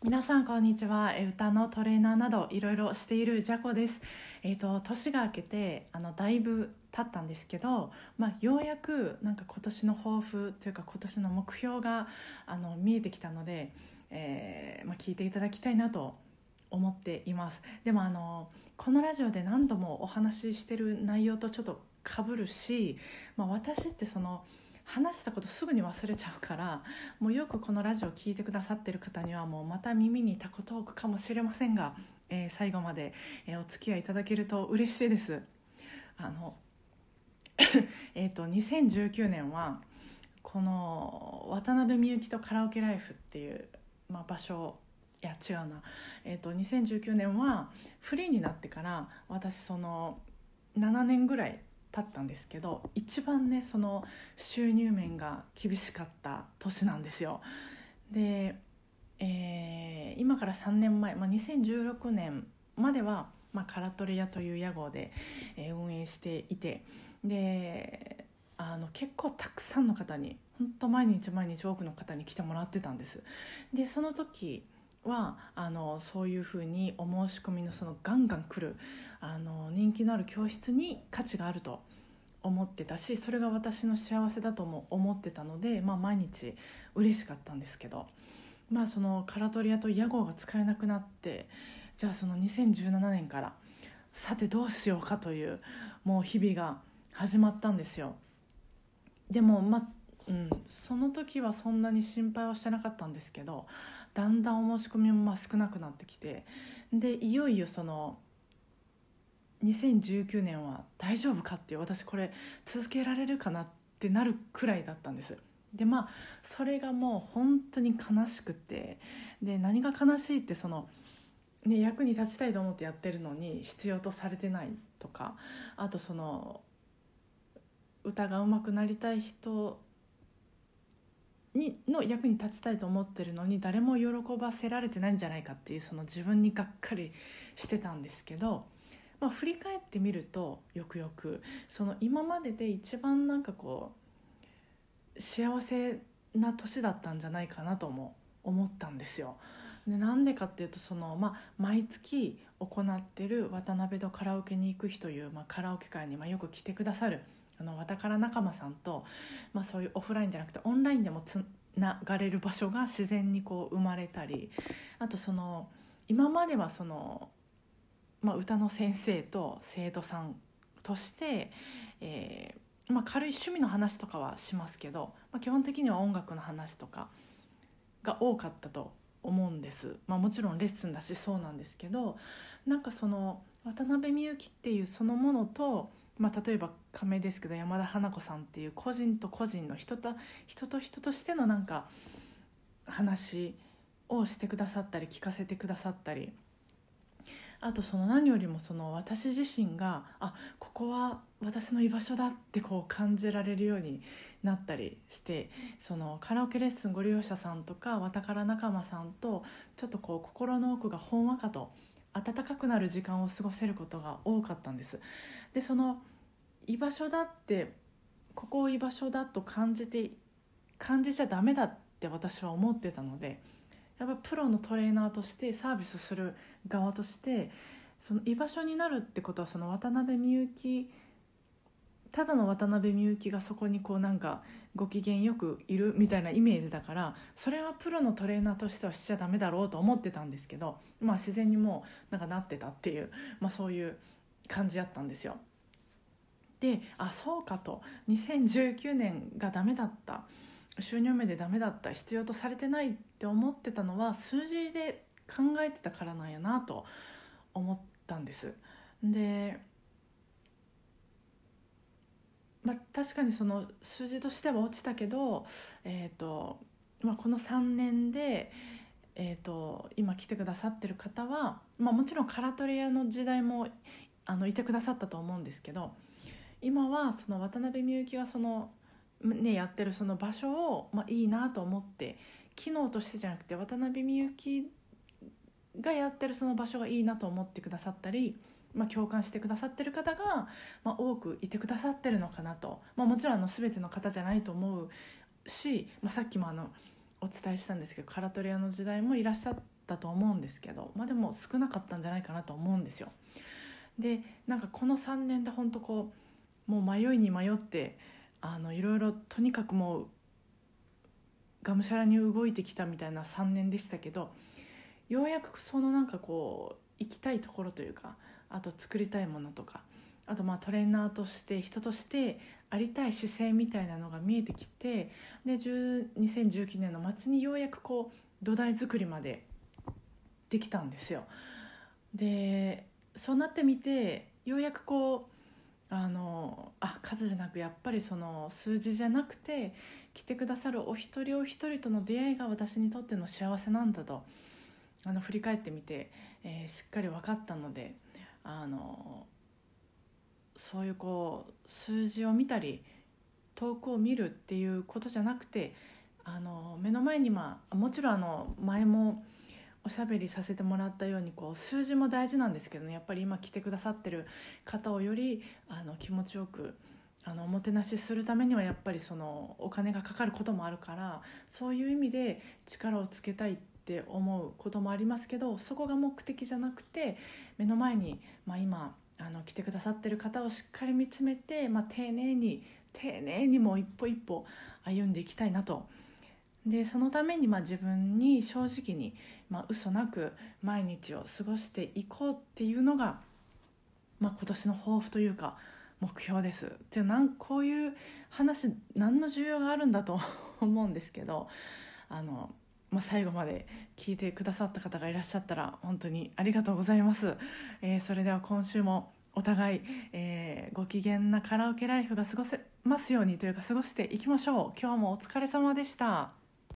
皆さんこんにちは。歌のトレーナーなどいろいろしているジャコです。えっ、と年が明けてあのだいぶ経ったんですけど、まあ、ようやくなんか今年の抱負というか今年の目標があの見えてきたので、えーまあ、聞いていただきたいなと思っています。でもあのこのラジオで何度もお話ししてる内容とちょっとかぶるし、まあ、私ってその話したことすぐに忘れちゃうからもうよくこのラジオを聞いてくださってる方にはもうまた耳にタコトークかもしれませんが、えー最後まで、えーお付き合いいただけると嬉しいです。あの えっと2019年はこの渡辺美幸とカラオケライフっていう、まあ、場所いや違うな、えっと2019年はフリーになってから私その7年ぐらい経ったんですけど一番ねその収入面が厳しかった年なんですよ。で、えー今から3年前、まあ、2016年までは、まあ、カラトレ屋という屋号で、えー運営していてであの結構たくさんの方に本当毎日毎日多くの方に来てもらってたんです。でその時はあのそういうふうにお申し込みのそのガンガン来るあの人気のある教室に価値があると思ってたしそれが私の幸せだとも思ってたので、まあ、毎日嬉しかったんですけど、まあ、そのカラトリアと屋号が使えなくなってじゃあその2017年からさてどうしようかというもう日々が始まったんですよ。でもまうん、その時はそんなに心配はしてなかったんですけどだんだんお申し込みもまあ少なくなってきてでいよいよその2019年は大丈夫かっていう私これ続けられるかなってなるくらいだったんです。でまあそれがもう本当に悲しくてで何が悲しいってその、ね、役に立ちたいと思ってやってるのに必要とされてないとかあとその歌が上手くなりたい人にの役に立ちたいと思ってるのに誰も喜ばせられてないんじゃないかっていうその自分にがっかりしてたんですけど、まあ、振り返ってみるとよくよくその今までで一番なんかこう幸せな年だったんじゃないかなとも思ったんですよ。でなんでかっていうとその、まあ、毎月行ってる渡辺とカラオケに行く日という、まあ、カラオケ会にまあよく来てくださるあのわたから仲間さんと、まあ、そういうオフラインじゃなくてオンラインでもつながれる場所が自然にこう生まれたりあとその今まではその、まあ、歌の先生と生徒さんとして、えーまあ、軽い趣味の話とかはしますけど、まあ、基本的には音楽の話とかが多かったと思うんです、まあ、もちろんレッスンだしそうなんですけどなんかその渡辺美幸っていうそのものと、まあ、例えば仮名ですけど山田花子さんっていう個人と個人の人と人と人としてのなんか話をしてくださったり聞かせてくださったりあとその何よりもその私自身があここは私の居場所だってこう感じられるようになったりしてそのカラオケレッスンご利用者さんとかわたから仲間さんとちょっとこう心の奥がほんわかと温かくなる時間を過ごせることが多かったんです。でその居場所だってここを居場所だと感じて感じちゃダメだって私は思ってたのでやっぱプロのトレーナーとしてサービスする側としてその居場所になるってことはその渡辺美幸ただの渡辺美幸がそこにこうなんかご機嫌よくいるみたいなイメージだからそれはプロのトレーナーとしてはしちゃダメだろうと思ってたんですけど、まあ、自然にもうなんかなってたっていう、まあ、そういう感じやったんですよ。であそうかと。2019年がダメだった。収入面でダメだった。必要とされてないって思ってたのは数字で考えてたからなんやなと思ったんです。でまあ、確かにその数字としては落ちたけど、えーとまあ、この3年で、えー、と今来てくださってる方は、まあ、もちろんカラトリアの時代もあのいてくださったと思うんですけど今はその渡辺美幸がその、ね、やってるその場所を、まあ、いいなと思って機能としてじゃなくて渡辺美幸がやってるその場所がいいなと思ってくださったり、まあ、共感してくださってる方が、まあ、多くいてくださってるのかなと、まあ、もちろんあの全ての方じゃないと思うし、まあ、さっきもあのお伝えしたんですけどカラトリアの時代もいらっしゃったと思うんですけど、まあ、でも少なかったんじゃないかなと思うんですよ。でなんかこの3年で本当こうもう迷いに迷ってあのいろいろとにかくもうがむしゃらに動いてきたみたいな3年でしたけどようやくそのなんかこう行きたいところというかあと作りたいものとかあとまあトレーナーとして人としてありたい姿勢みたいなのが見えてきてで2019年の末にようやくこう土台作りまでできたんですよ。でそうなってみてようやくこうあのあ数じゃなくやっぱりその数字じゃなくて来てくださるお一人お一人との出会いが私にとっての幸せなんだとあの振り返ってみて、えー、しっかり分かったのであのそういうこう数字を見たり遠くを見るっていうことじゃなくてあの目の前に、まあ、もちろんあの前もおしゃべりさせてもらったようにこう数字も大事なんですけどね。やっぱり今来てくださってる方をよりあの気持ちよくあのおもてなしするためにはやっぱりそのお金がかかることもあるからそういう意味で力をつけたいって思うこともありますけどそこが目的じゃなくて目の前に、まあ、今あの来てくださってる方をしっかり見つめて、まあ、丁寧に丁寧にもう一歩一歩歩んでいきたいなとでそのためにまあ自分に正直に、まあ、嘘なく毎日を過ごしていこうっていうのが、まあ、今年の抱負というか目標です。じゃなんこういう話何の需要があるんだと 思うんですけどあの、まあ、最後まで聞いてくださった方がいらっしゃったら本当にありがとうございます。えー、それでは今週もお互い、えー、ご機嫌なカラオケライフが過ごせますようにというか過ごしていきましょう今日もお疲れ様でした